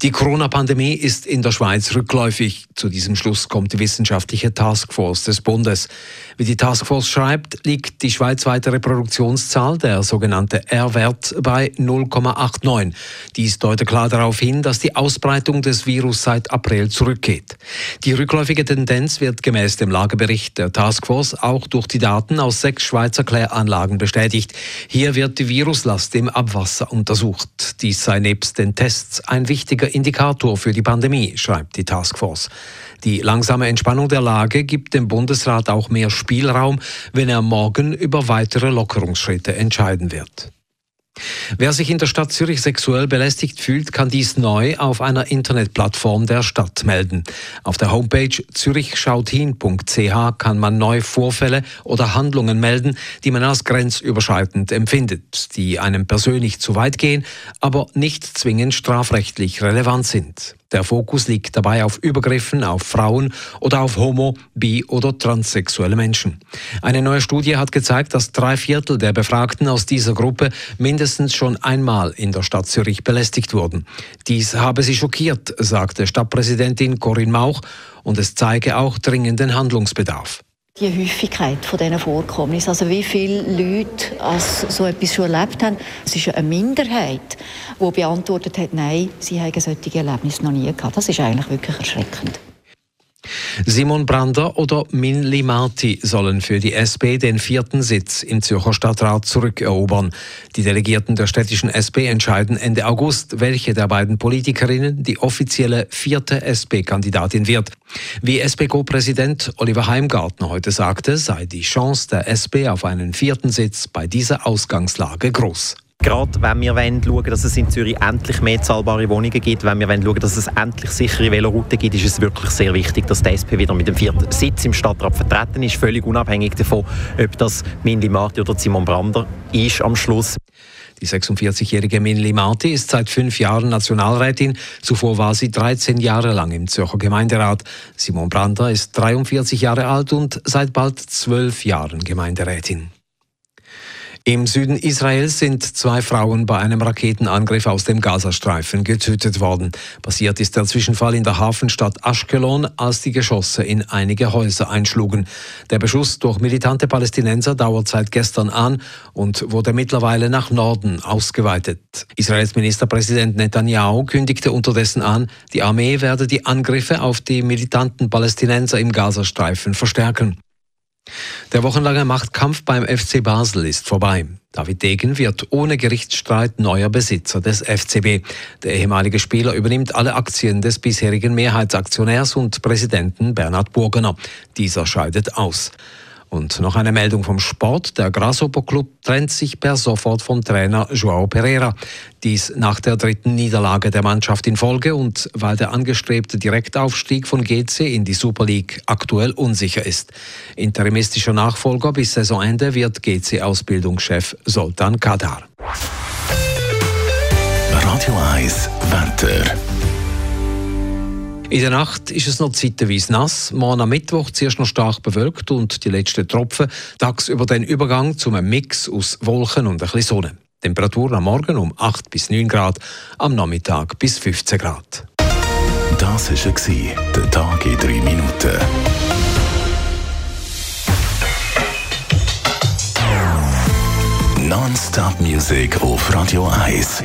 Die Corona-Pandemie ist in der Schweiz rückläufig. Zu diesem Schluss kommt die wissenschaftliche Taskforce des Bundes. Wie die Taskforce schreibt, liegt die schweizweite Reproduktionszahl, der sogenannte R-Wert, bei 0,89. Dies deutet klar darauf hin, dass die Ausbreitung des Virus seit April zurückgeht. Die rückläufige Tendenz wird gemäß dem Lagebericht der Taskforce auch durch die Daten aus sechs Schweizer Kläranlagen bestätigt. Hier wird die Viruslast im Abwasser untersucht. Dies sei nebst den Tests ein wichtiger Indikator für die Pandemie, schreibt die Taskforce. Die langsame Entspannung der Lage gibt dem Bundesrat auch mehr Spielraum, wenn er morgen über weitere Lockerungsschritte entscheiden wird. Wer sich in der Stadt Zürich sexuell belästigt fühlt, kann dies neu auf einer Internetplattform der Stadt melden. Auf der Homepage zürichschauthin.ch kann man neu Vorfälle oder Handlungen melden, die man als grenzüberschreitend empfindet, die einem persönlich zu weit gehen, aber nicht zwingend strafrechtlich relevant sind. Der Fokus liegt dabei auf Übergriffen auf Frauen oder auf homo-, bi- oder transsexuelle Menschen. Eine neue Studie hat gezeigt, dass drei Viertel der Befragten aus dieser Gruppe mindestens schon einmal in der Stadt Zürich belästigt wurden. Dies habe sie schockiert, sagte Stadtpräsidentin Corinne Mauch, und es zeige auch dringenden Handlungsbedarf die Häufigkeit von diesen Vorkommnissen. Also wie viele Leute als so etwas schon erlebt haben. Es ist eine Minderheit, die beantwortet hat, nein, sie haben solche Erlebnisse noch nie gehabt. Das ist eigentlich wirklich erschreckend. Simon Brander oder Min Limati sollen für die SP den vierten Sitz im Zürcher Stadtrat zurückerobern. Die Delegierten der städtischen SP entscheiden Ende August, welche der beiden Politikerinnen die offizielle vierte SP-Kandidatin wird. Wie SP-Co-Präsident Oliver Heimgartner heute sagte, sei die Chance der SP auf einen vierten Sitz bei dieser Ausgangslage groß. Gerade wenn wir wollen schauen dass es in Zürich endlich mehr zahlbare Wohnungen gibt, wenn wir schauen dass es endlich sichere Velorouten gibt, ist es wirklich sehr wichtig, dass die SP wieder mit dem vierten Sitz im Stadtrat vertreten ist, völlig unabhängig davon, ob das Minli Marti oder Simon Brander ist am Schluss. Die 46-jährige Minli Marti ist seit fünf Jahren Nationalrätin. Zuvor war sie 13 Jahre lang im Zürcher Gemeinderat. Simon Brander ist 43 Jahre alt und seit bald zwölf Jahren Gemeinderätin. Im Süden Israels sind zwei Frauen bei einem Raketenangriff aus dem Gazastreifen getötet worden. Passiert ist der Zwischenfall in der Hafenstadt Ashkelon, als die Geschosse in einige Häuser einschlugen. Der Beschuss durch militante Palästinenser dauert seit gestern an und wurde mittlerweile nach Norden ausgeweitet. Israels Ministerpräsident Netanyahu kündigte unterdessen an, die Armee werde die Angriffe auf die militanten Palästinenser im Gazastreifen verstärken. Der wochenlange Machtkampf beim FC Basel ist vorbei. David Degen wird ohne Gerichtsstreit neuer Besitzer des FCB. Der ehemalige Spieler übernimmt alle Aktien des bisherigen Mehrheitsaktionärs und Präsidenten Bernhard Burgener. Dieser scheidet aus. Und noch eine Meldung vom Sport. Der Grasshopper Club trennt sich per sofort vom Trainer Joao Pereira. Dies nach der dritten Niederlage der Mannschaft in Folge und weil der angestrebte Direktaufstieg von GC in die Super League aktuell unsicher ist. Interimistischer Nachfolger bis Saisonende wird GC-Ausbildungschef Soltan Kadar. Radio 1 Wetter. In der Nacht ist es noch zeitweise nass. Morgen am Mittwoch zuerst noch stark bewölkt und die letzten Tropfen. Tagsüber den Übergang zu einem Mix aus Wolken und ein bisschen Sonne. Temperatur am Morgen um 8 bis 9 Grad, am Nachmittag bis 15 Grad. Das war der Tag in 3 Minuten. Non-Stop Music auf Radio 1.